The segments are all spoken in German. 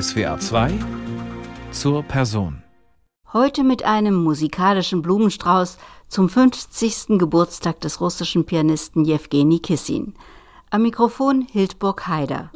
SWA 2 zur Person. Heute mit einem musikalischen Blumenstrauß zum 50. Geburtstag des russischen Pianisten Jewgeni Kissin. Am Mikrofon Hildburg Haider.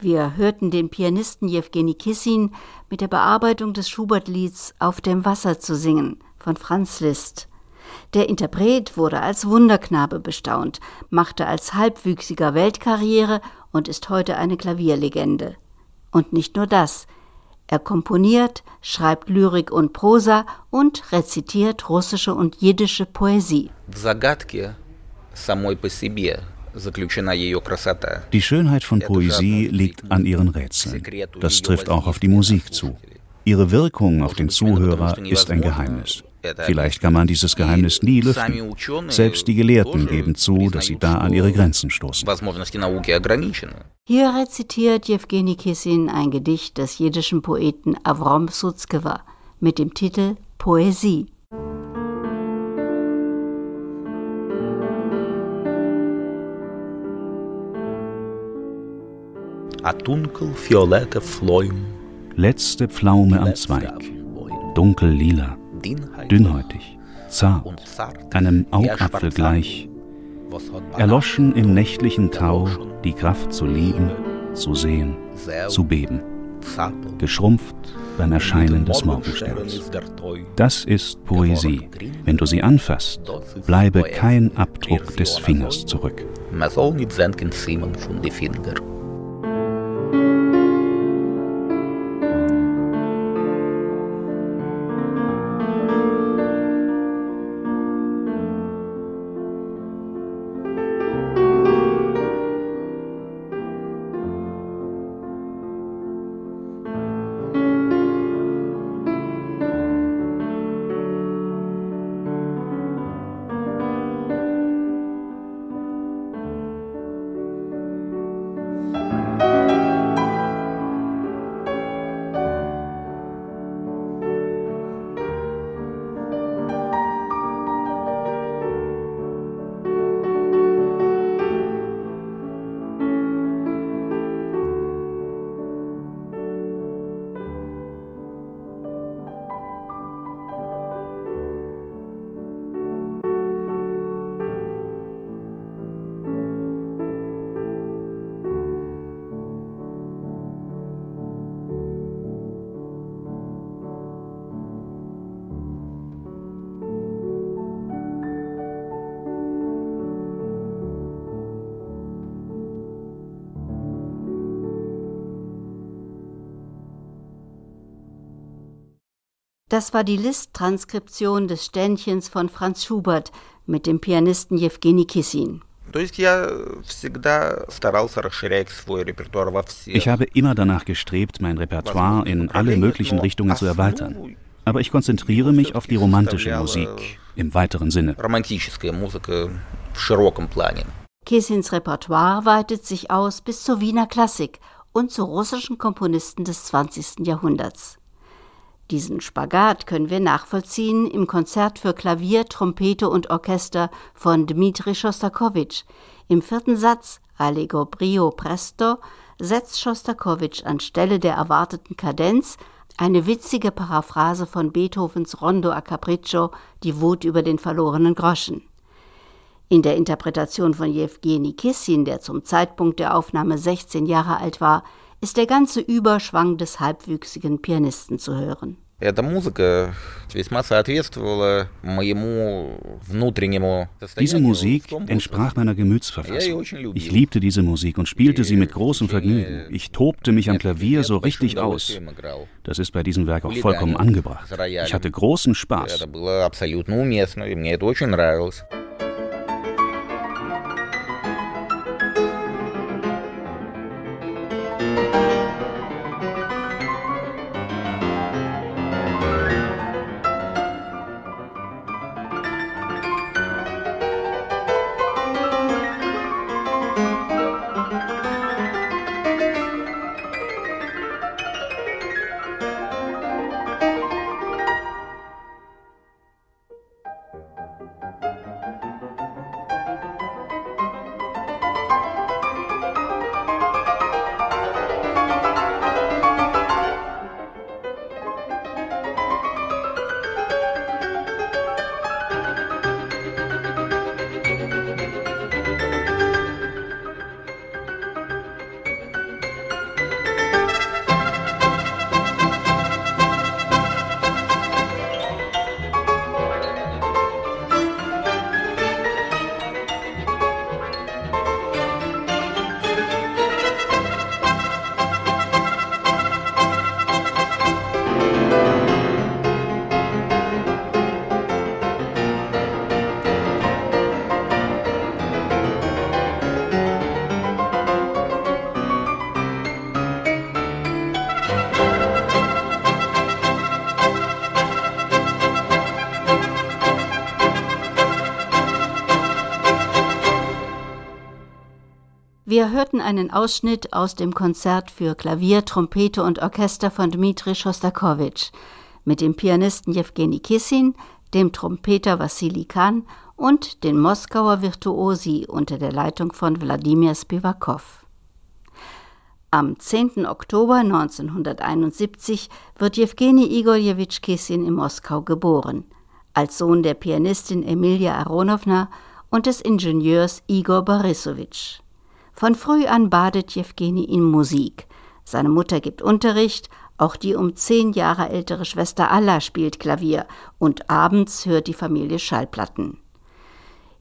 Wir hörten den Pianisten Jewgeni Kissin mit der Bearbeitung des Schubert-Lieds Auf dem Wasser zu singen von Franz Liszt. Der Interpret wurde als Wunderknabe bestaunt, machte als Halbwüchsiger Weltkarriere und ist heute eine Klavierlegende. Und nicht nur das. Er komponiert, schreibt Lyrik und Prosa und rezitiert russische und jiddische Poesie. Загадки самой по себе die Schönheit von Poesie liegt an ihren Rätseln. Das trifft auch auf die Musik zu. Ihre Wirkung auf den Zuhörer ist ein Geheimnis. Vielleicht kann man dieses Geheimnis nie lüften. Selbst die Gelehrten geben zu, dass sie da an ihre Grenzen stoßen. Hier rezitiert Jewgeni Kissin ein Gedicht des jiddischen Poeten Avrom Sutzkewa mit dem Titel Poesie. Letzte Pflaume am Zweig, dunkel lila, dünnhäutig, zart, einem Augapfel gleich, erloschen im nächtlichen Tau die Kraft zu lieben, zu sehen, zu beben, geschrumpft beim Erscheinen des Morgensterns. Das ist Poesie. Wenn du sie anfasst, bleibe kein Abdruck des Fingers zurück. Thank you. Das war die Liszt-Transkription des Ständchens von Franz Schubert mit dem Pianisten Jewgeni Kissin. Ich habe immer danach gestrebt, mein Repertoire in alle möglichen Richtungen zu erweitern. Aber ich konzentriere mich auf die romantische Musik im weiteren Sinne. Kissins Repertoire weitet sich aus bis zur Wiener Klassik und zu russischen Komponisten des 20. Jahrhunderts. Diesen Spagat können wir nachvollziehen im Konzert für Klavier, Trompete und Orchester von Dmitri Schostakowitsch. Im vierten Satz Allegro brio presto setzt Schostakowitsch anstelle der erwarteten Kadenz eine witzige Paraphrase von Beethovens Rondo a Capriccio, die Wut über den verlorenen Groschen. In der Interpretation von Jewgeni Kissin, der zum Zeitpunkt der Aufnahme 16 Jahre alt war, ist der ganze Überschwang des halbwüchsigen Pianisten zu hören. Diese Musik entsprach meiner Gemütsverfassung. Ich liebte diese Musik und spielte sie mit großem Vergnügen. Ich tobte mich am Klavier so richtig aus. Das ist bei diesem Werk auch vollkommen angebracht. Ich hatte großen Spaß. Wir hörten einen Ausschnitt aus dem Konzert für Klavier, Trompete und Orchester von Dmitri Schostakowitsch mit dem Pianisten Jewgeni Kissin, dem Trompeter Wassili Khan und den Moskauer Virtuosi unter der Leitung von Wladimir Spivakow. Am 10. Oktober 1971 wird Jewgeni Igoljewitsch Kissin in Moskau geboren, als Sohn der Pianistin Emilia Aronowna und des Ingenieurs Igor Borisowitsch. Von früh an badet Jewgeni in Musik. Seine Mutter gibt Unterricht, auch die um zehn Jahre ältere Schwester Alla spielt Klavier und abends hört die Familie Schallplatten.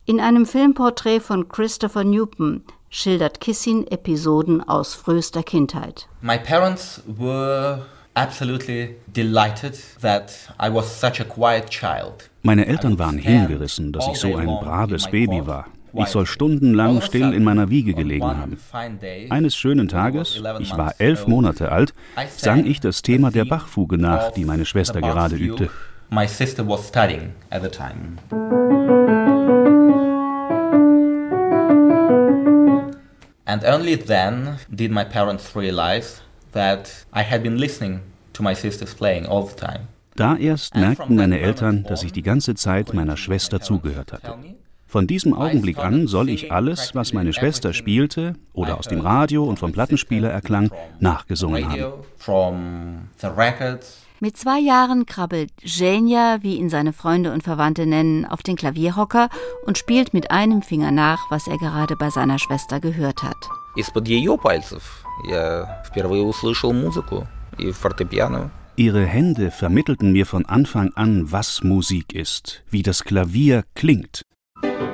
In einem Filmporträt von Christopher Newton schildert Kissin Episoden aus frühester Kindheit. My parents were absolutely delighted that I was such a quiet child. Meine Eltern waren hingerissen, dass ich so ein braves Baby war. Ich soll stundenlang still in meiner Wiege gelegen haben. Eines schönen Tages, ich war elf Monate alt, sang ich das Thema der Bachfuge nach, die meine Schwester gerade übte. My sister was studying at the time. And only then did my parents realize that I had been listening to my sister's playing all the time. Da erst merkten meine Eltern, dass ich die ganze Zeit meiner Schwester zugehört hatte. Von diesem Augenblick an soll ich alles, was meine Schwester spielte oder aus dem Radio und vom Plattenspieler erklang, nachgesungen haben. Mit zwei Jahren krabbelt Zhenya, wie ihn seine Freunde und Verwandte nennen, auf den Klavierhocker und spielt mit einem Finger nach, was er gerade bei seiner Schwester gehört hat. Ihre Hände vermittelten mir von Anfang an, was Musik ist, wie das Klavier klingt. Thank you.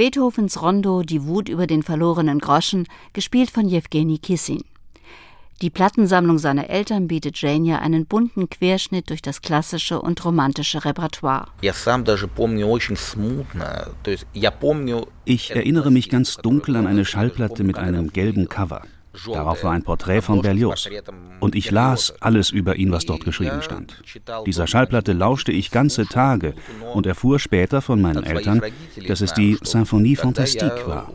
Beethovens Rondo Die Wut über den verlorenen Groschen, gespielt von Jewgeni Kissin. Die Plattensammlung seiner Eltern bietet Jania einen bunten Querschnitt durch das klassische und romantische Repertoire. Ich erinnere mich ganz dunkel an eine Schallplatte mit einem gelben Cover. Darauf war ein Porträt von Berlioz. Und ich las alles über ihn, was dort geschrieben stand. Dieser Schallplatte lauschte ich ganze Tage und erfuhr später von meinen Eltern, dass es die Symphonie Fantastique war.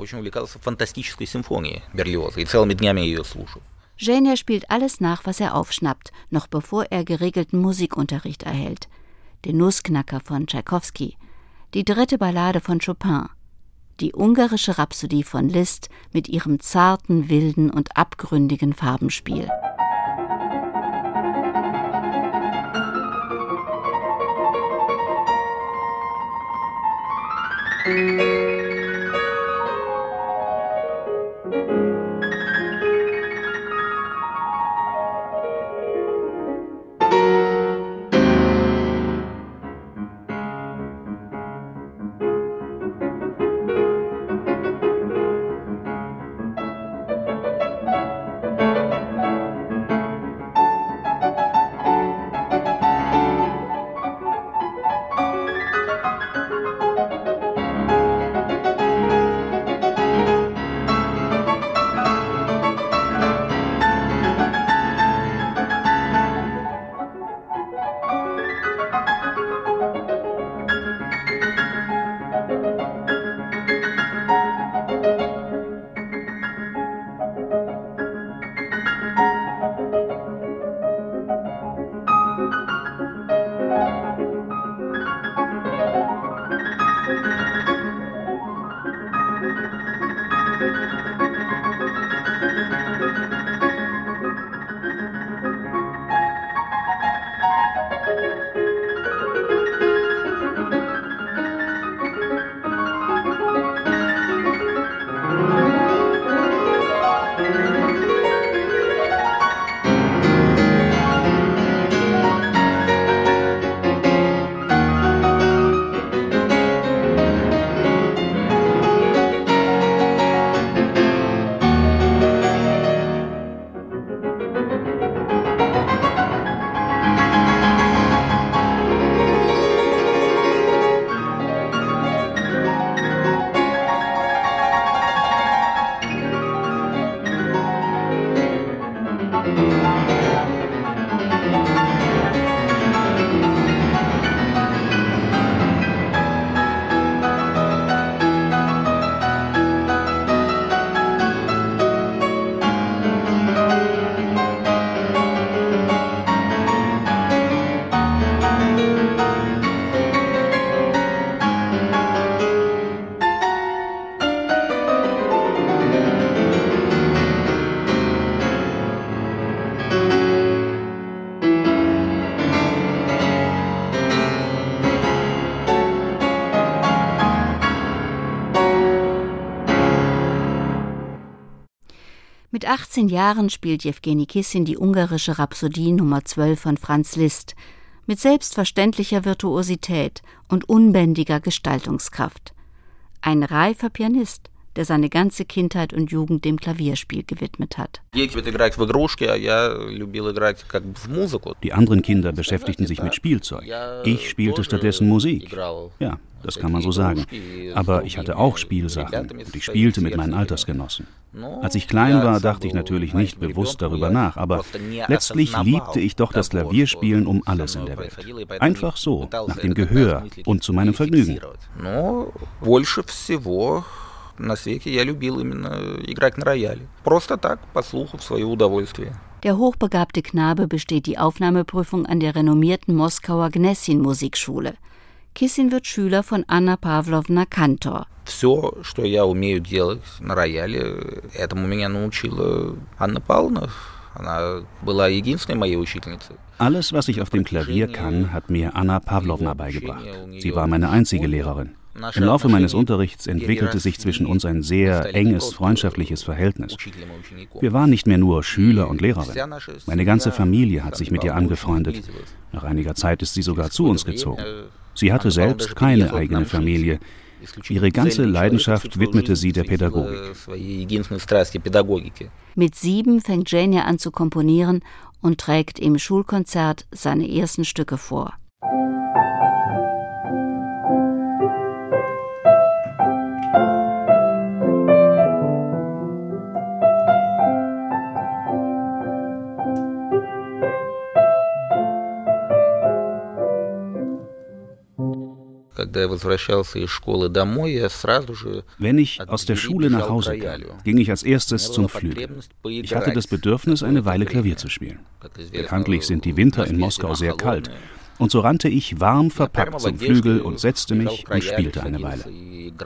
Genia spielt alles nach, was er aufschnappt, noch bevor er geregelten Musikunterricht erhält. Den Nussknacker von Tschaikowski, die dritte Ballade von Chopin, die ungarische Rhapsodie von Liszt mit ihrem zarten, wilden und abgründigen Farbenspiel. Musik Mit 18 Jahren spielt Jewgeni Kissin die ungarische Rhapsodie Nummer 12 von Franz Liszt mit selbstverständlicher Virtuosität und unbändiger Gestaltungskraft. Ein reifer Pianist, der seine ganze Kindheit und Jugend dem Klavierspiel gewidmet hat. Die anderen Kinder beschäftigten sich mit Spielzeug. Ich spielte stattdessen Musik. Ja, das kann man so sagen. Aber ich hatte auch Spielsachen und ich spielte mit meinen Altersgenossen. Als ich klein war, dachte ich natürlich nicht bewusst darüber nach, aber letztlich liebte ich doch das Klavierspielen um alles in der Welt. Einfach so, nach dem Gehör und zu meinem Vergnügen на свете я любил именно играть на рояле. Просто так, по слуху, в свое удовольствие. Der hochbegabte Knabe besteht die Aufnahmeprüfung an der renommierten Moskauer Gnessin Musikschule. Kissin wird Schüler von Anna Pavlovna Kantor. Все, что я умею делать на рояле, этому меня научила Анна Павловна. Она была единственной моей учительницей. Alles, was ich auf dem Klavier kann, hat mir Anna Pavlovna beigebracht. Sie war meine einzige Lehrerin. Im Laufe meines Unterrichts entwickelte sich zwischen uns ein sehr enges freundschaftliches Verhältnis. Wir waren nicht mehr nur Schüler und Lehrerin. Meine ganze Familie hat sich mit ihr angefreundet. Nach einiger Zeit ist sie sogar zu uns gezogen. Sie hatte selbst keine eigene Familie. Ihre ganze Leidenschaft widmete sie der Pädagogik. Mit sieben fängt Jania an zu komponieren und trägt im Schulkonzert seine ersten Stücke vor. Wenn ich aus der Schule nach Hause kam, ging ich als erstes zum Flügel. Ich hatte das Bedürfnis, eine Weile Klavier zu spielen. Bekanntlich sind die Winter in Moskau sehr kalt. Und so rannte ich warm verpackt zum Flügel und setzte mich und spielte eine Weile.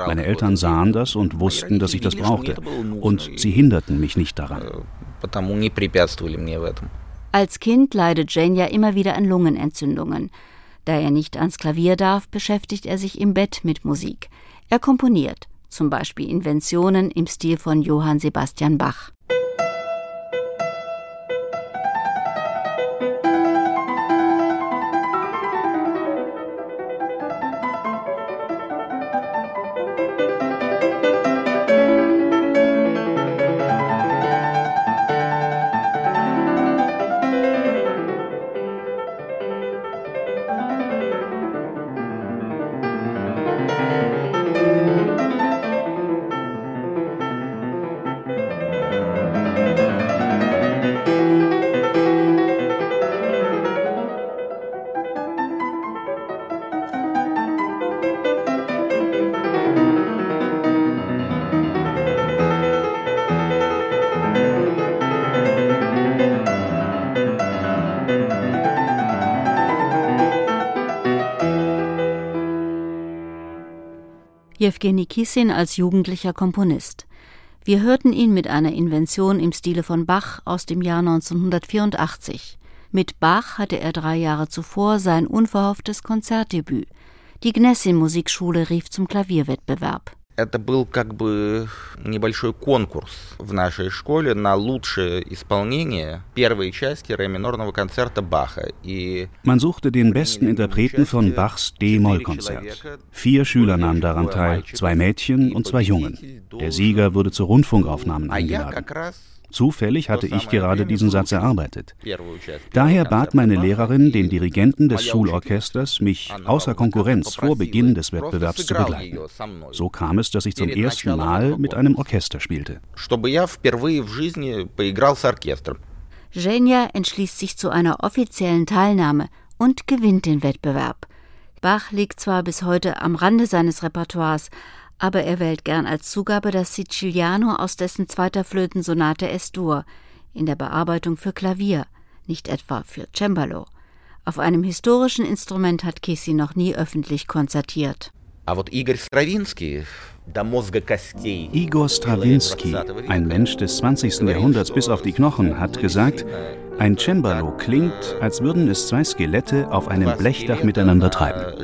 Meine Eltern sahen das und wussten, dass ich das brauchte. Und sie hinderten mich nicht daran. Als Kind leidet Jane ja immer wieder an Lungenentzündungen. Da er nicht ans Klavier darf, beschäftigt er sich im Bett mit Musik. Er komponiert, zum Beispiel Inventionen im Stil von Johann Sebastian Bach. Jewgeni Kissin als jugendlicher Komponist. Wir hörten ihn mit einer Invention im Stile von Bach aus dem Jahr 1984. Mit Bach hatte er drei Jahre zuvor sein unverhofftes Konzertdebüt. Die Gnessin Musikschule rief zum Klavierwettbewerb это был как бы небольшой конкурс в нашей школе на лучшее исполнение первой части ре минорного концерта Баха. И Man suchte den besten Interpreten von Bachs D-Moll-Konzert. Vier Schüler nahmen daran teil, zwei Mädchen und zwei Jungen. Der Sieger wurde zu Rundfunkaufnahmen eingeladen. Zufällig hatte ich gerade diesen Satz erarbeitet. Daher bat meine Lehrerin den Dirigenten des Schulorchesters, mich außer Konkurrenz vor Beginn des Wettbewerbs zu begleiten. So kam es, dass ich zum ersten Mal mit einem Orchester spielte. Genia entschließt sich zu einer offiziellen Teilnahme und gewinnt den Wettbewerb. Bach liegt zwar bis heute am Rande seines Repertoires, aber er wählt gern als Zugabe das Siciliano aus dessen zweiter Flötensonate S-Dur in der Bearbeitung für Klavier, nicht etwa für Cembalo. Auf einem historischen Instrument hat Kissi noch nie öffentlich konzertiert. Igor Strawinski, ein Mensch des 20. Jahrhunderts bis auf die Knochen, hat gesagt, ein Cembalo klingt, als würden es zwei Skelette auf einem Blechdach miteinander treiben.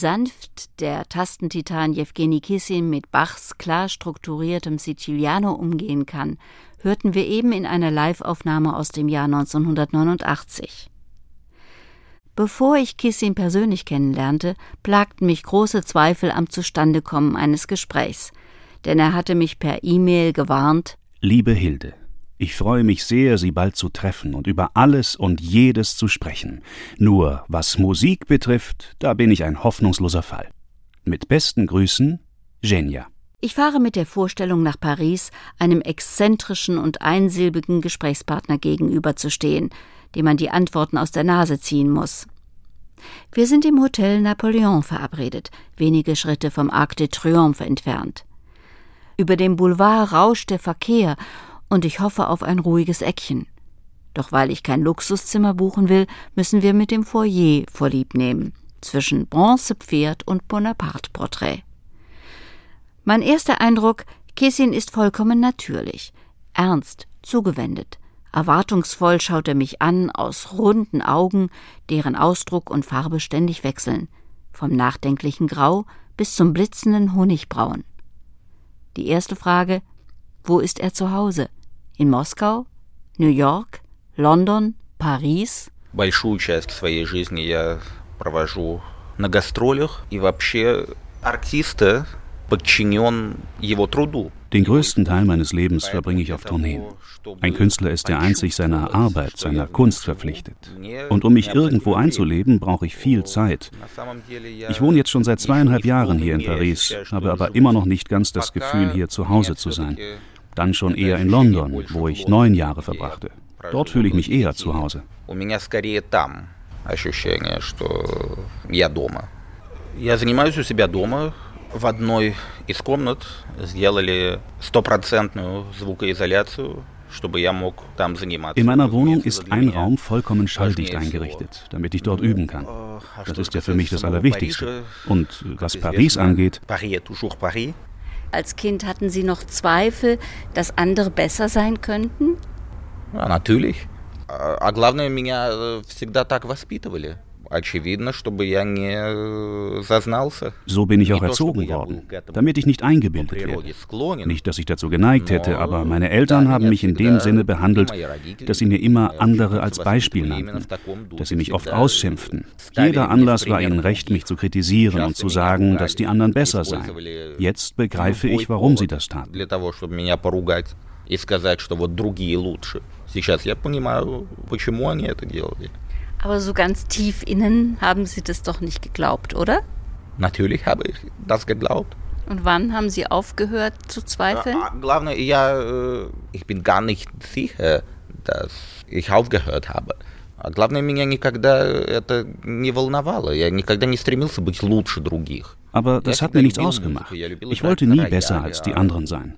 Sanft der Tastentitan Jewgeni Kissin mit Bachs klar strukturiertem Siciliano umgehen kann, hörten wir eben in einer Live-Aufnahme aus dem Jahr 1989. Bevor ich Kissin persönlich kennenlernte, plagten mich große Zweifel am Zustandekommen eines Gesprächs, denn er hatte mich per E-Mail gewarnt Liebe Hilde, ich freue mich sehr, Sie bald zu treffen und über alles und jedes zu sprechen. Nur was Musik betrifft, da bin ich ein hoffnungsloser Fall. Mit besten Grüßen, Genia. Ich fahre mit der Vorstellung nach Paris, einem exzentrischen und einsilbigen Gesprächspartner gegenüberzustehen, dem man die Antworten aus der Nase ziehen muss. Wir sind im Hotel Napoleon verabredet, wenige Schritte vom Arc de Triomphe entfernt. Über dem Boulevard rauscht der Verkehr und ich hoffe auf ein ruhiges Eckchen. Doch weil ich kein Luxuszimmer buchen will, müssen wir mit dem Foyer vorlieb nehmen, zwischen Bronzepferd und Bonaparte-Porträt. Mein erster Eindruck, Kessin ist vollkommen natürlich, ernst, zugewendet. Erwartungsvoll schaut er mich an aus runden Augen, deren Ausdruck und Farbe ständig wechseln, vom nachdenklichen Grau bis zum blitzenden Honigbraun. Die erste Frage, wo ist er zu Hause? In Moskau? New York? London? Paris? Большую часть своей жизни я провожу на гастролях, и вообще артисты den größten Teil meines Lebens verbringe ich auf Tourneen. Ein Künstler ist ja einzig seiner Arbeit, seiner Kunst verpflichtet. Und um mich irgendwo einzuleben, brauche ich viel Zeit. Ich wohne jetzt schon seit zweieinhalb Jahren hier in Paris, habe aber immer noch nicht ganz das Gefühl, hier zu Hause zu sein. Dann schon eher in London, wo ich neun Jahre verbrachte. Dort fühle ich mich eher zu Hause. Я занимаюсь у себя дома, в одной из комнат сделали стопроцентную звукоизоляцию, In meiner Wohnung ist ein Raum vollkommen schalldicht eingerichtet, damit ich dort üben kann. Das ist ja für mich das Allerwichtigste. Und was Paris angeht. Als Kind hatten Sie noch Zweifel, dass andere besser sein könnten? Ja, natürlich. А главное, меня всегда так воспитывали. Очевидно, чтобы я не э, зазнался. So bin ich auch erzogen worden, damit ich nicht eingebildet werde. Nicht, dass ich dazu geneigt hätte, aber meine Eltern haben mich in dem Sinne behandelt, dass sie mir immer andere als Beispiel nannten, dass sie mich oft ausschimpften. Jeder Anlass war ihnen recht, mich zu kritisieren und zu sagen, dass die anderen besser seien. Jetzt begreife ich, warum sie das taten. и сказать, что вот другие лучше. Сейчас я понимаю, почему они это делали. Aber so ganz tief innen haben Sie das doch nicht geglaubt, oder? Natürlich habe ich das geglaubt. Und wann haben Sie aufgehört zu zweifeln? Главное, я, ich bin gar nicht sicher, dass ich aufgehört habe. Главное, меня никогда это не волновало. Я никогда не стремился быть лучше других. Aber das hat mir nichts ausgemacht. Ich wollte nie besser als die anderen sein.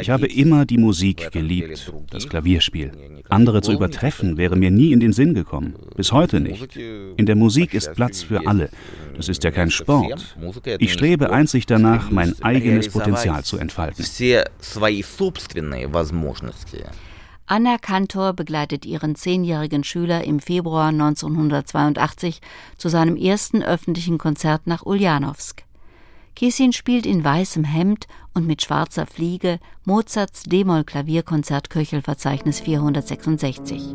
Ich habe immer die Musik geliebt, das Klavierspiel. Andere zu übertreffen wäre mir nie in den Sinn gekommen, bis heute nicht. In der Musik ist Platz für alle. Das ist ja kein Sport. Ich strebe einzig danach, mein eigenes Potenzial zu entfalten. Anna Kantor begleitet ihren zehnjährigen Schüler im Februar 1982 zu seinem ersten öffentlichen Konzert nach Uljanowsk. Kissin spielt in weißem Hemd und mit schwarzer Fliege Mozarts D-Moll-Klavierkonzert Köchelverzeichnis 466.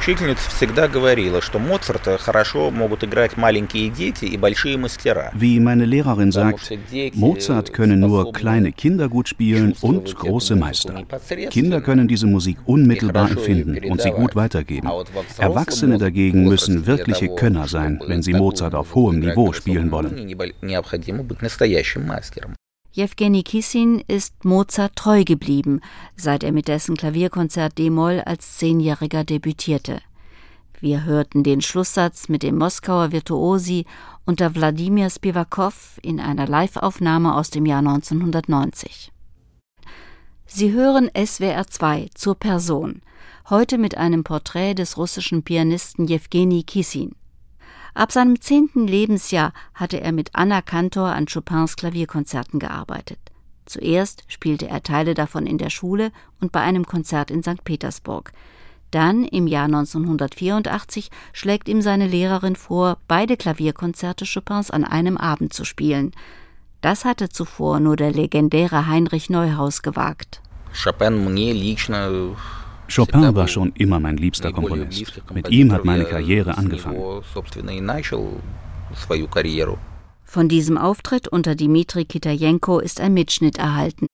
учительница всегда говорила, что Моцарта хорошо могут играть маленькие дети и большие мастера. Wie meine Lehrerin sagt, Mozart können nur kleine Kinder gut spielen und große Meister. Kinder können diese Musik unmittelbar empfinden und sie gut weitergeben. Erwachsene dagegen müssen wirkliche Könner sein, wenn sie Mozart auf hohem Niveau spielen wollen. Jewgeni Kissin ist Mozart treu geblieben, seit er mit dessen Klavierkonzert D-Moll als Zehnjähriger debütierte. Wir hörten den Schlusssatz mit dem Moskauer Virtuosi unter Wladimir Spivakov in einer Liveaufnahme aus dem Jahr 1990. Sie hören SWR 2 zur Person, heute mit einem Porträt des russischen Pianisten Jewgeni Kissin. Ab seinem zehnten Lebensjahr hatte er mit Anna Kantor an Chopins Klavierkonzerten gearbeitet. Zuerst spielte er Teile davon in der Schule und bei einem Konzert in St. Petersburg. Dann, im Jahr 1984, schlägt ihm seine Lehrerin vor, beide Klavierkonzerte Chopins an einem Abend zu spielen. Das hatte zuvor nur der legendäre Heinrich Neuhaus gewagt. Chopin мне лично Chopin war schon immer mein liebster Komponist. Mit ihm hat meine Karriere angefangen. Von diesem Auftritt unter Dmitri Kitajenko ist ein Mitschnitt erhalten.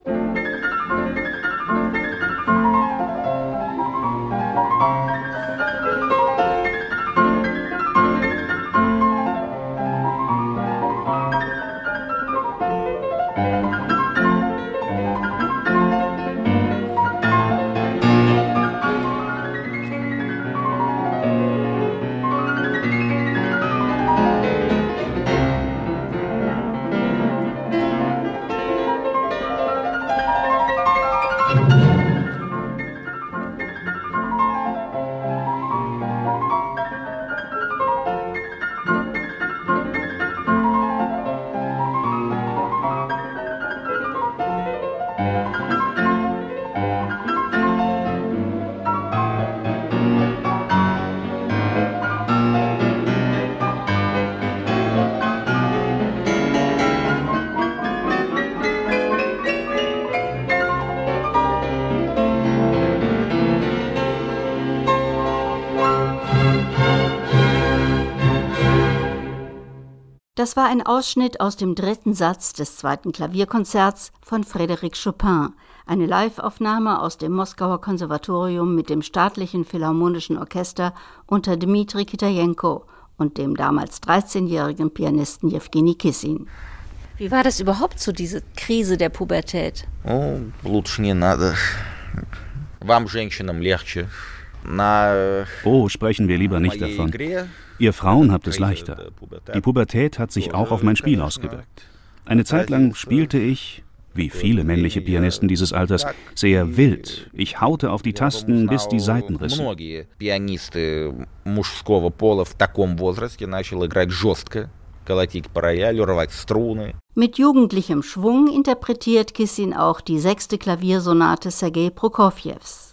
Das war ein Ausschnitt aus dem dritten Satz des zweiten Klavierkonzerts von Frédéric Chopin, eine Liveaufnahme aus dem Moskauer Konservatorium mit dem staatlichen Philharmonischen Orchester unter Dmitri Kitajenko und dem damals 13-jährigen Pianisten Jewgeni Kissin. Wie war das überhaupt so, diese Krise der Pubertät? Oh, лучше не надо. Вам, женщинам, легче. Oh, sprechen wir lieber nicht davon. Ihr Frauen habt es leichter. Die Pubertät hat sich auch auf mein Spiel ausgewirkt. Eine Zeit lang spielte ich, wie viele männliche Pianisten dieses Alters, sehr wild. Ich haute auf die Tasten, bis die Saiten rissen. Mit jugendlichem Schwung interpretiert Kissin auch die sechste Klaviersonate Sergei Prokofjews.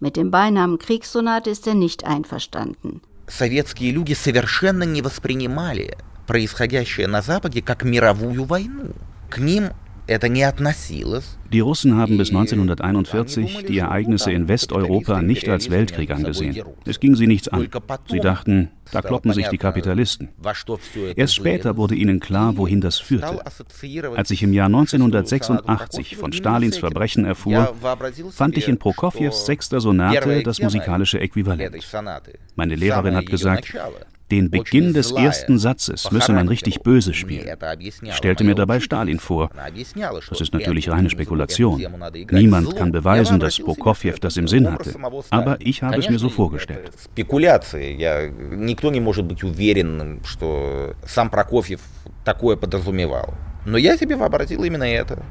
Mit dem Beinamen Kriegssonate ist er nicht einverstanden. Советские люди совершенно не воспринимали происходящее на Западе как мировую войну. К ним die Russen haben bis 1941 die Ereignisse in Westeuropa nicht als Weltkrieg angesehen. Es ging sie nichts an. Sie dachten, da kloppen sich die Kapitalisten. Erst später wurde ihnen klar, wohin das führte. Als ich im Jahr 1986 von Stalins Verbrechen erfuhr, fand ich in Prokofjews sechster Sonate das musikalische Äquivalent. Meine Lehrerin hat gesagt, den Beginn des ersten Satzes müsse man richtig böse spielen. Ich stellte mir dabei Stalin vor. Das ist natürlich reine Spekulation. Niemand kann beweisen, dass Prokofjew das im Sinn hatte. Aber ich habe es mir so vorgestellt. Никто не может быть уверен, что сам Прокофьев такое подразумевал. Но я себе вообразил именно это.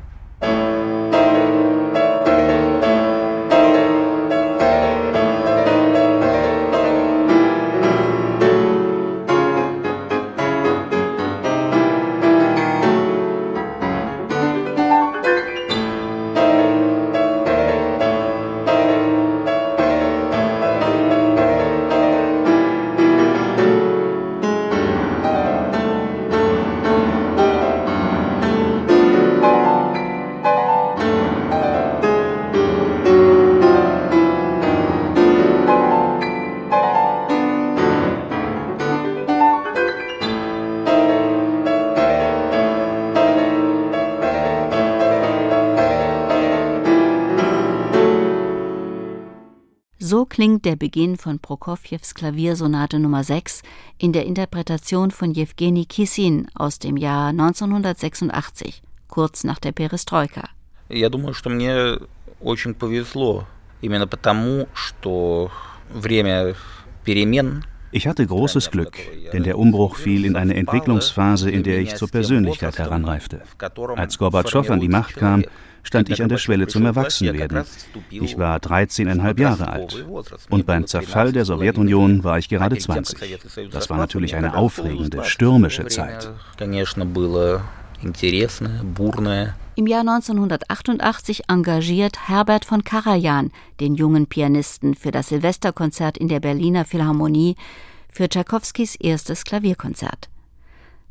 klingt der Beginn von Prokofjews Klaviersonate Nummer 6 in der Interpretation von Jewgeni Kissin aus dem Jahr 1986, kurz nach der Perestroika. Я думаю, что мне очень повезло, именно потому, что время перемен ich hatte großes Glück, denn der Umbruch fiel in eine Entwicklungsphase, in der ich zur Persönlichkeit heranreifte. Als Gorbatschow an die Macht kam, stand ich an der Schwelle zum Erwachsenwerden. Ich war 13,5 Jahre alt. Und beim Zerfall der Sowjetunion war ich gerade 20. Das war natürlich eine aufregende, stürmische Zeit. Im Jahr 1988 engagiert Herbert von Karajan den jungen Pianisten für das Silvesterkonzert in der Berliner Philharmonie für Tschaikowskis erstes Klavierkonzert.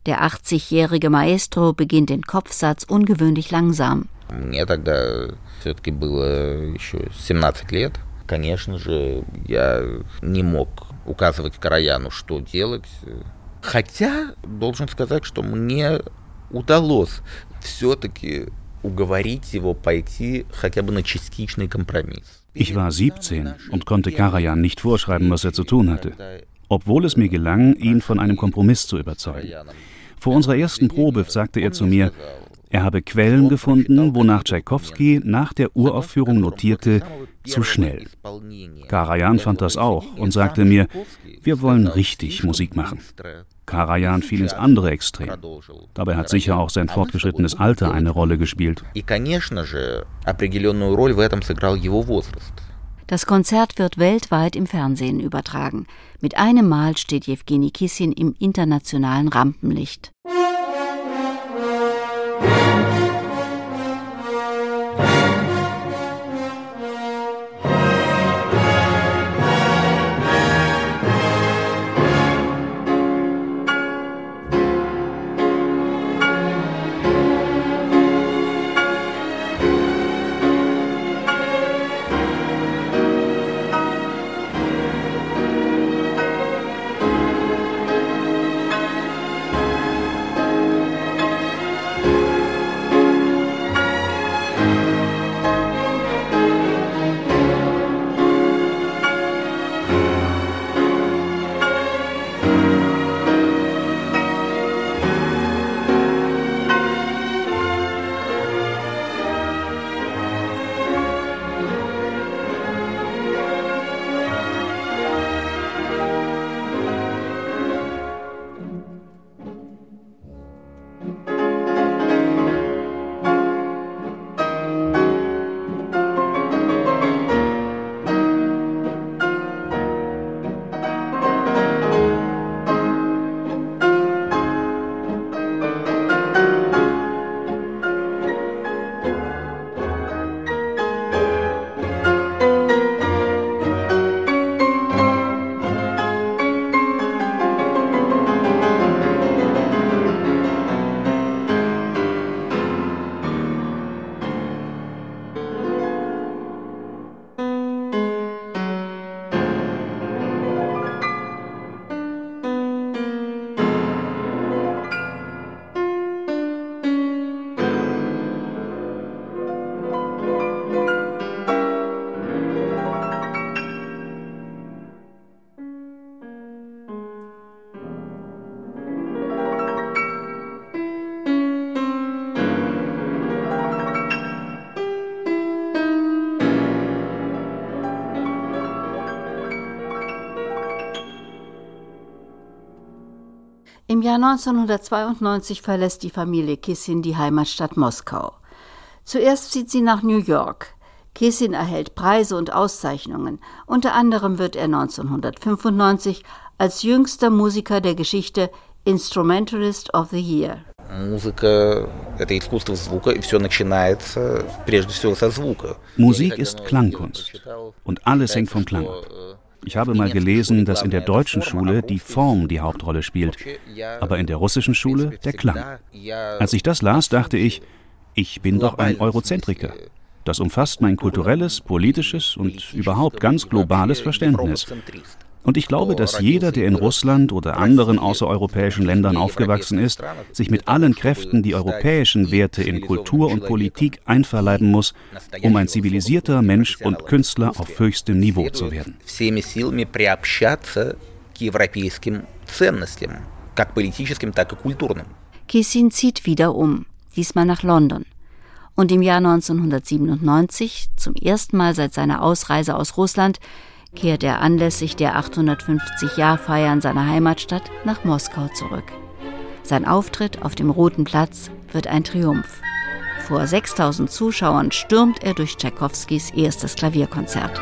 Der 80-jährige Maestro beginnt den Kopfsatz ungewöhnlich langsam. Мне тогда все-таки было еще 17 лет. Конечно же, я не мог указывать Караяну, что делать. Хотя, должен сказать, что мне удалось все-таки уговорить его пойти хотя бы на частичный компромисс. Ich war 17 und konnte Karajan nicht vorschreiben, was er zu tun hatte, obwohl es mir gelang, ihn von einem Kompromiss zu überzeugen. Vor unserer ersten Probe sagte er zu mir, er habe Quellen gefunden, wonach Tschaikowski nach der Uraufführung notierte, zu schnell. Karajan fand das auch und sagte mir, wir wollen richtig Musik machen. Karajan fiel ins andere Extrem. Dabei hat sicher auch sein fortgeschrittenes Alter eine Rolle gespielt. Das Konzert wird weltweit im Fernsehen übertragen. Mit einem Mal steht Jewgeni Kissin im internationalen Rampenlicht. Jahr 1992 verlässt die Familie Kissin die Heimatstadt Moskau. Zuerst zieht sie nach New York. Kissin erhält Preise und Auszeichnungen. Unter anderem wird er 1995 als jüngster Musiker der Geschichte Instrumentalist of the Year. Musik ist Klangkunst und alles hängt vom Klang ab. Ich habe mal gelesen, dass in der deutschen Schule die Form die Hauptrolle spielt, aber in der russischen Schule der Klang. Als ich das las, dachte ich, ich bin doch ein Eurozentriker. Das umfasst mein kulturelles, politisches und überhaupt ganz globales Verständnis. Und ich glaube, dass jeder, der in Russland oder anderen außereuropäischen Ländern aufgewachsen ist, sich mit allen Kräften die europäischen Werte in Kultur und Politik einverleiben muss, um ein zivilisierter Mensch und Künstler auf höchstem Niveau zu werden. Kissin zieht wieder um, diesmal nach London. Und im Jahr 1997, zum ersten Mal seit seiner Ausreise aus Russland, kehrt er anlässlich der 850-Jahr-Feiern seiner Heimatstadt nach Moskau zurück. Sein Auftritt auf dem Roten Platz wird ein Triumph. Vor 6000 Zuschauern stürmt er durch Tschaikowskis erstes Klavierkonzert.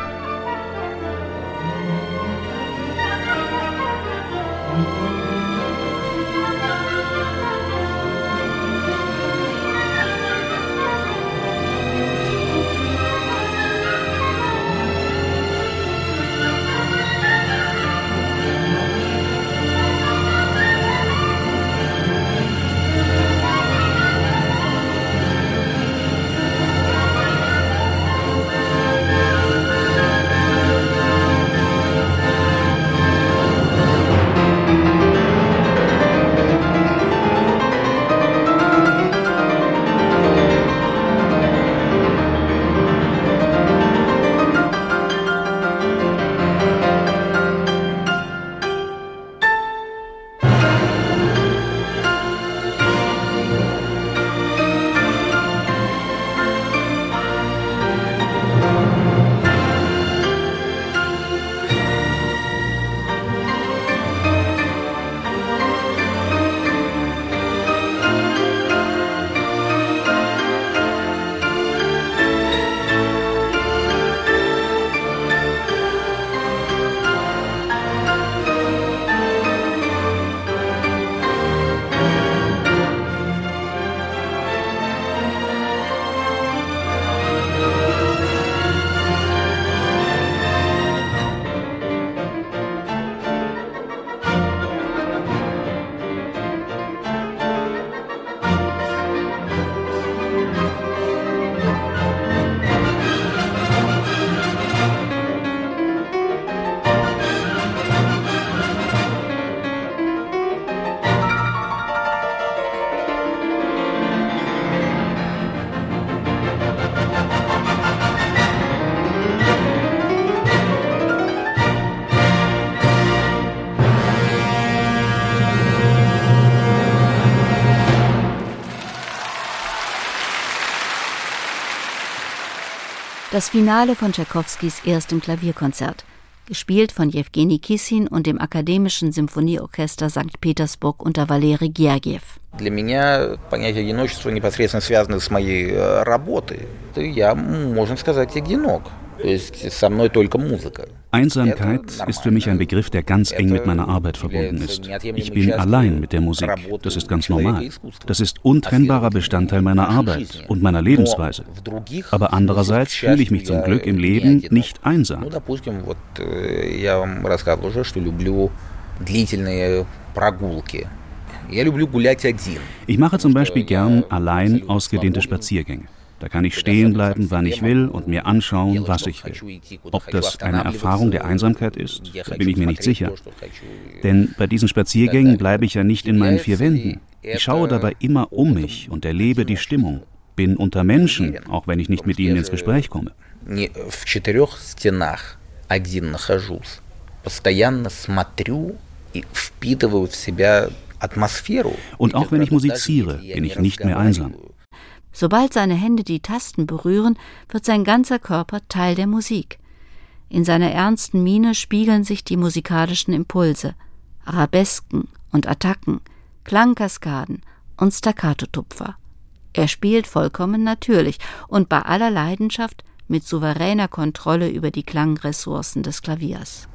Das Finale von Tschaikowskis erstem Klavierkonzert, gespielt von Jewgeni Kissin und dem Akademischen Symphonieorchester St. Petersburg unter Valeri Gergiev. Для меня понятие одиночества непосредственно связано с моей э, работой. Я, можно сказать, одинок. Einsamkeit ist für mich ein Begriff, der ganz eng mit meiner Arbeit verbunden ist. Ich bin allein mit der Musik. Das ist ganz normal. Das ist untrennbarer Bestandteil meiner Arbeit und meiner Lebensweise. Aber andererseits fühle ich mich zum Glück im Leben nicht einsam. Ich mache zum Beispiel gern allein ausgedehnte Spaziergänge. Da kann ich stehen bleiben, wann ich will und mir anschauen, was ich will. Ob das eine Erfahrung der Einsamkeit ist, da bin ich mir nicht sicher. Denn bei diesen Spaziergängen bleibe ich ja nicht in meinen vier Wänden. Ich schaue dabei immer um mich und erlebe die Stimmung. Bin unter Menschen, auch wenn ich nicht mit ihnen ins Gespräch komme. Und auch wenn ich musiziere, bin ich nicht mehr einsam. Sobald seine Hände die Tasten berühren, wird sein ganzer Körper Teil der Musik. In seiner ernsten Miene spiegeln sich die musikalischen Impulse, Arabesken und Attacken, Klangkaskaden und Staccato-Tupfer. Er spielt vollkommen natürlich und bei aller Leidenschaft mit souveräner Kontrolle über die Klangressourcen des Klaviers.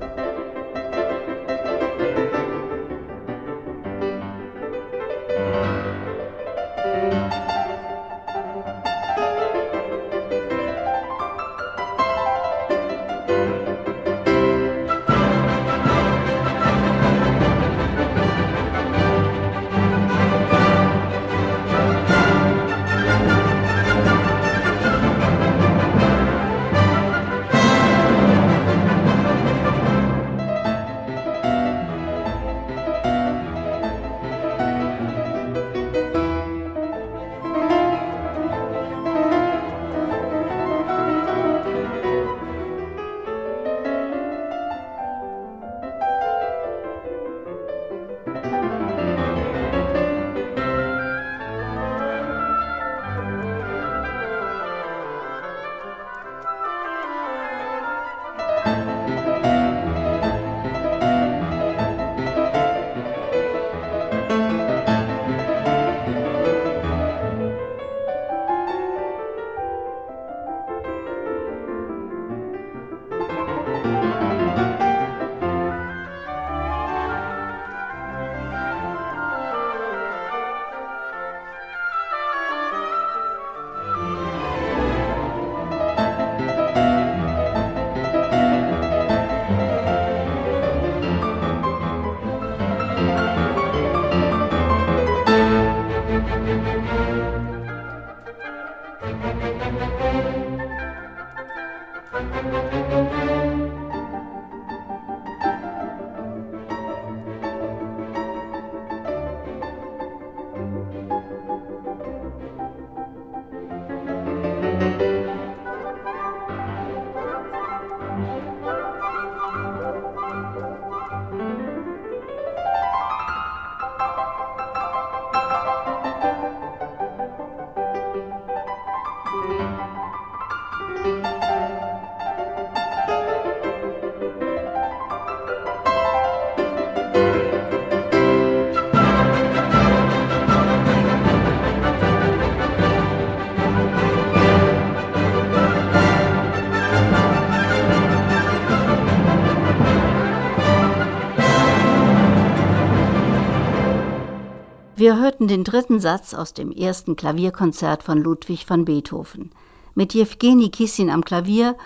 Wir hörten den dritten Satz aus dem ersten Klavierkonzert von Ludwig van Beethoven mit Jewgeni Kissin am Klavier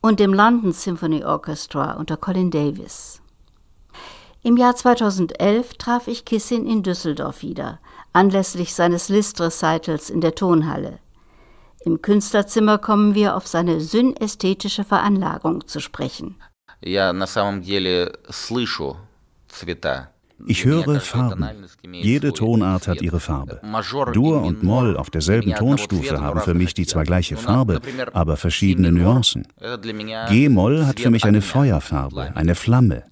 und dem London Symphony Orchestra unter Colin Davis. Im Jahr 2011 traf ich Kissin in Düsseldorf wieder, anlässlich seines Liszt-Recitals in der Tonhalle. Im Künstlerzimmer kommen wir auf seine synästhetische Veranlagung zu sprechen. Я на самом деле слышу цвета. Ich höre Farben. Jede Tonart hat ihre Farbe. Dur und Moll auf derselben Tonstufe haben für mich die zwar gleiche Farbe, aber verschiedene Nuancen. G-Moll hat für mich eine Feuerfarbe, eine Flamme.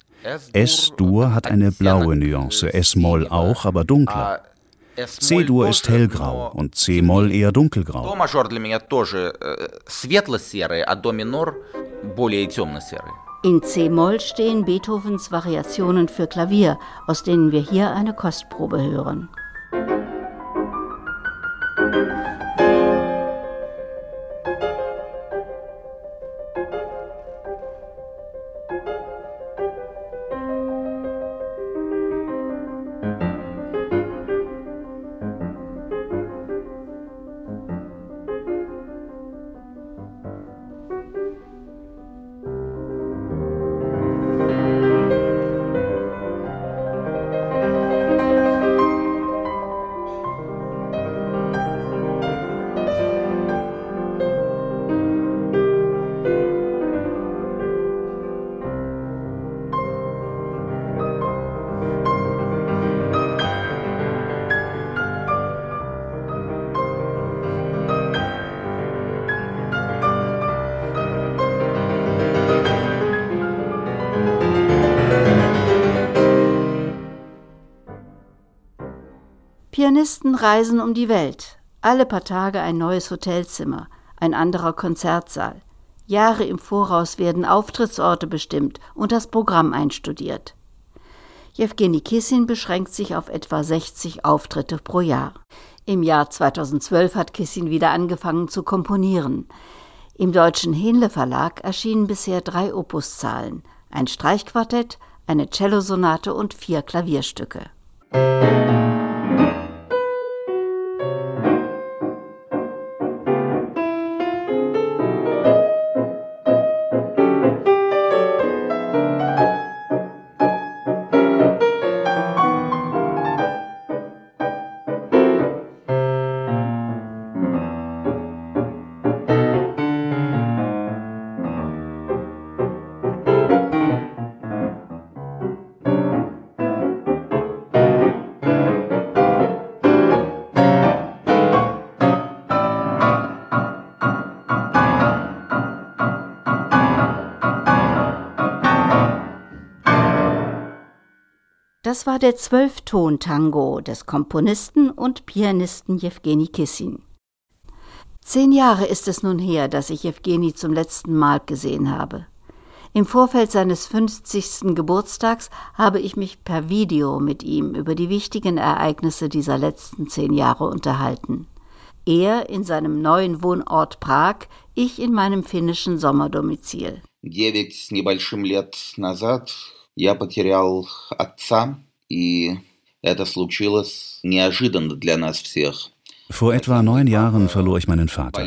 S-Dur hat eine blaue Nuance, S-Moll auch, aber dunkler. C-Dur ist hellgrau und C-Moll eher dunkelgrau. Do-Major для меня тоже светло-серый, а до-минор более темно-серый. In C-Moll stehen Beethovens Variationen für Klavier, aus denen wir hier eine Kostprobe hören. Pianisten reisen um die Welt. Alle paar Tage ein neues Hotelzimmer, ein anderer Konzertsaal. Jahre im Voraus werden Auftrittsorte bestimmt und das Programm einstudiert. Jewgeni Kissin beschränkt sich auf etwa 60 Auftritte pro Jahr. Im Jahr 2012 hat Kissin wieder angefangen zu komponieren. Im deutschen Henle Verlag erschienen bisher drei Opuszahlen, ein Streichquartett, eine Cellosonate und vier Klavierstücke. Das war der Zwölfton-Tango des Komponisten und Pianisten Jewgeni Kissin. Zehn Jahre ist es nun her, dass ich Jewgeni zum letzten Mal gesehen habe. Im Vorfeld seines 50. Geburtstags habe ich mich per Video mit ihm über die wichtigen Ereignisse dieser letzten zehn Jahre unterhalten. Er in seinem neuen Wohnort Prag, ich in meinem finnischen Sommerdomizil. Девять с небольшим лет назад я потерял отца, и это случилось неожиданно для нас всех. Vor etwa neun Jahren verlor ich meinen Vater.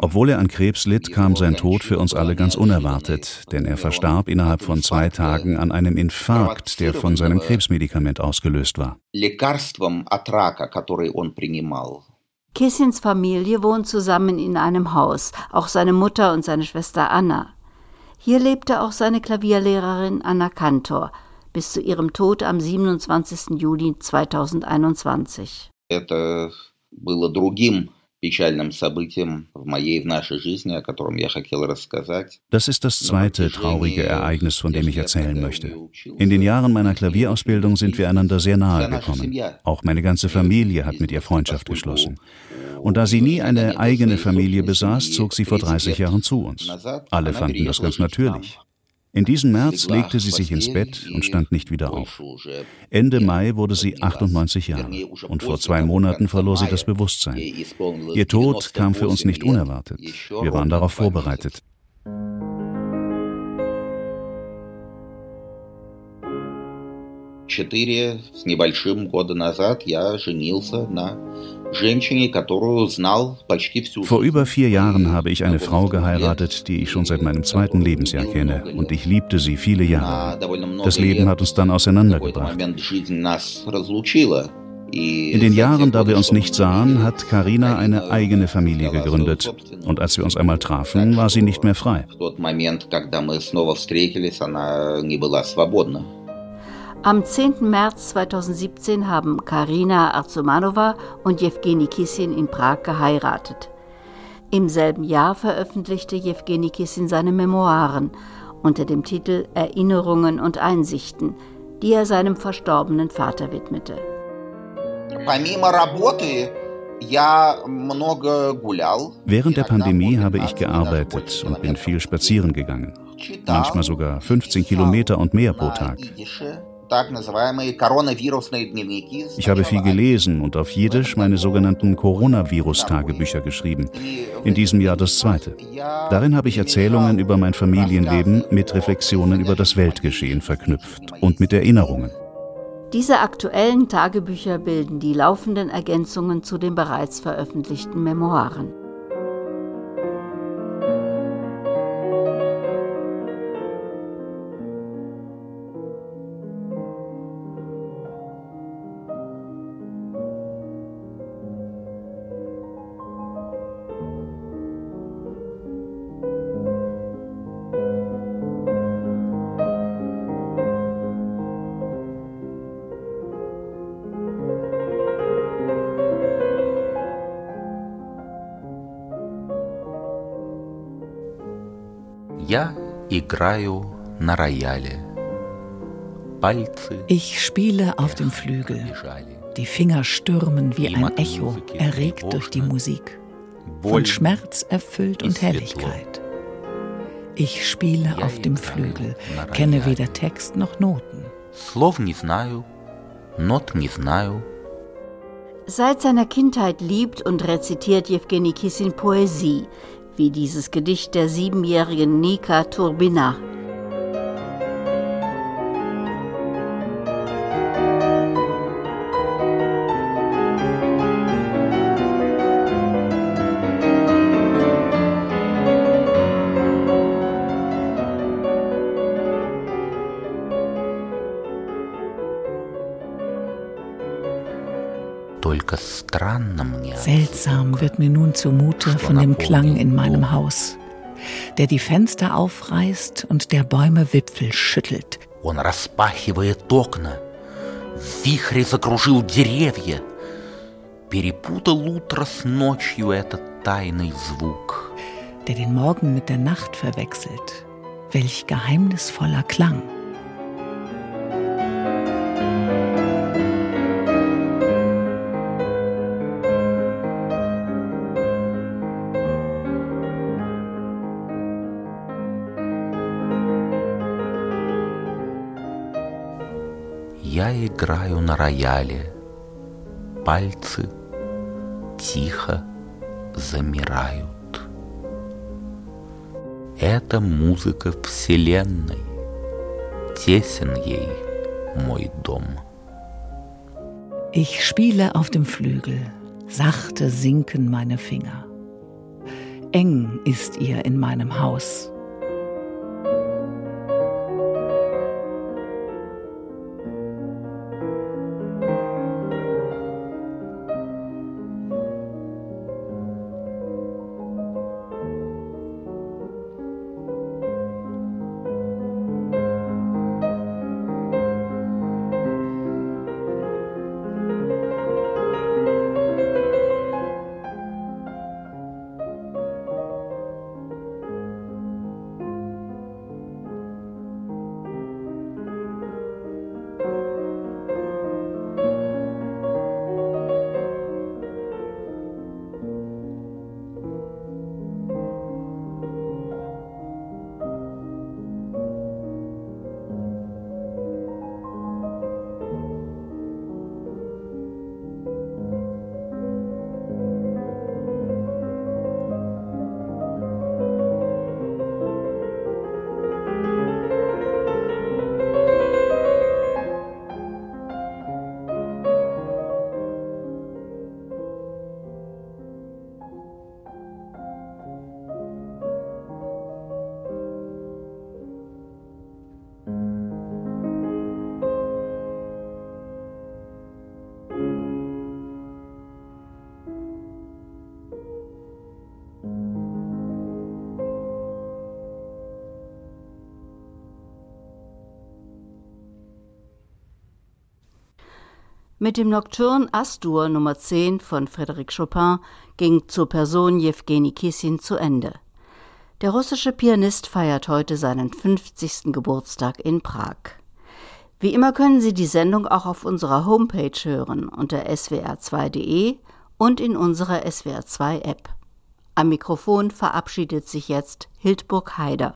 Obwohl er an Krebs litt, kam sein Tod für uns alle ganz unerwartet, denn er verstarb innerhalb von zwei Tagen an einem Infarkt, der von seinem Krebsmedikament ausgelöst war. Kissins Familie wohnt zusammen in einem Haus, auch seine Mutter und seine Schwester Anna. Hier lebte auch seine Klavierlehrerin Anna Kantor bis zu ihrem Tod am 27. Juli 2021. Это было другим печальным событием в моей, в нашей жизни, о котором я хотел рассказать. Das ist das zweite traurige Ereignis, von dem ich erzählen möchte. In den Jahren meiner Klavierausbildung sind wir einander sehr nahe gekommen. Auch meine ganze Familie hat mit ihr Freundschaft geschlossen. Und da sie nie eine eigene Familie besaß, zog sie vor 30 Jahren zu uns. Alle fanden das ganz natürlich. In diesem März legte sie sich ins Bett und stand nicht wieder auf. Ende Mai wurde sie 98 Jahre und vor zwei Monaten verlor sie das Bewusstsein. Ihr Tod kam für uns nicht unerwartet. Wir waren darauf vorbereitet. четыре с небольшим года назад я женился на vor über vier Jahren habe ich eine Frau geheiratet, die ich schon seit meinem zweiten Lebensjahr kenne, und ich liebte sie viele Jahre. Das Leben hat uns dann auseinandergebracht. In den Jahren, da wir uns nicht sahen, hat Karina eine eigene Familie gegründet. Und als wir uns einmal trafen, war sie nicht mehr frei. Am 10. März 2017 haben Karina Arzumanova und Jewgeni Kissin in Prag geheiratet. Im selben Jahr veröffentlichte Jewgeni Kissin seine Memoiren unter dem Titel Erinnerungen und Einsichten, die er seinem verstorbenen Vater widmete. Während der Pandemie habe ich gearbeitet und bin viel spazieren gegangen. Manchmal sogar 15 Kilometer und mehr pro Tag. Ich habe viel gelesen und auf Jiddisch meine sogenannten Coronavirus-Tagebücher geschrieben. In diesem Jahr das zweite. Darin habe ich Erzählungen über mein Familienleben mit Reflexionen über das Weltgeschehen verknüpft und mit Erinnerungen. Diese aktuellen Tagebücher bilden die laufenden Ergänzungen zu den bereits veröffentlichten Memoiren. Ich spiele auf dem Flügel. Die Finger stürmen wie ein Echo, erregt durch die Musik. Von Schmerz erfüllt und Helligkeit. Ich spiele auf dem Flügel, kenne weder Text noch Noten. Seit seiner Kindheit liebt und rezitiert Jewgeni Kissin Poesie, wie dieses Gedicht der siebenjährigen Nika Turbina. zumute von dem Klang in meinem Haus, der die Fenster aufreißt und der Bäume Wipfel schüttelt. Он распахивает окна, в вихре закружил деревья, перепутал утро с ночью этот тайный звук. Der den Morgen mit der Nacht verwechselt. Welch geheimnisvoller Klang. Играю на рояле, пальцы тихо замирают. Это музыка Вселенной, тесен ей мой дом. Ich spiele auf dem Flügel, sachte sinken meine Finger. Eng ist ihr in meinem Haus. Mit dem Nocturne Astur Nummer 10 von Frédéric Chopin ging zur Person Jewgeni Kissin zu Ende. Der russische Pianist feiert heute seinen 50. Geburtstag in Prag. Wie immer können Sie die Sendung auch auf unserer Homepage hören unter swr2.de und in unserer SWR2 App. Am Mikrofon verabschiedet sich jetzt Hildburg Haider.